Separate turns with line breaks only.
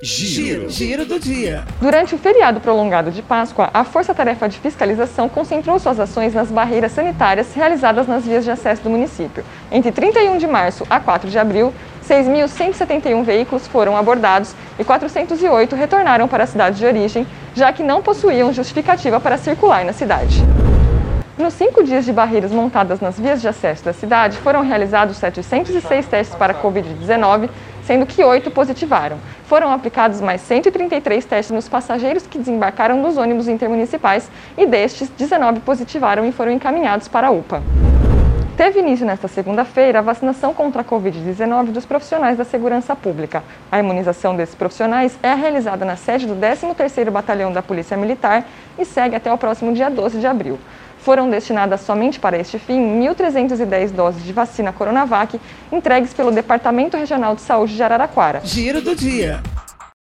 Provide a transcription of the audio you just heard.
Giro. Giro do dia.
Durante o feriado prolongado de Páscoa, a Força Tarefa de Fiscalização concentrou suas ações nas barreiras sanitárias realizadas nas vias de acesso do município. Entre 31 de março a 4 de abril, 6.171 veículos foram abordados e 408 retornaram para a cidade de origem, já que não possuíam justificativa para circular na cidade. Nos cinco dias de barreiras montadas nas vias de acesso da cidade, foram realizados 706 testes para Covid-19, sendo que oito positivaram. Foram aplicados mais 133 testes nos passageiros que desembarcaram nos ônibus intermunicipais e destes, 19 positivaram e foram encaminhados para a UPA. Teve início nesta segunda-feira a vacinação contra a Covid-19 dos profissionais da segurança pública. A imunização desses profissionais é realizada na sede do 13º Batalhão da Polícia Militar e segue até o próximo dia 12 de abril. Foram destinadas somente para este fim 1.310 doses de vacina Coronavac entregues pelo Departamento Regional de Saúde de Araraquara.
Giro do dia.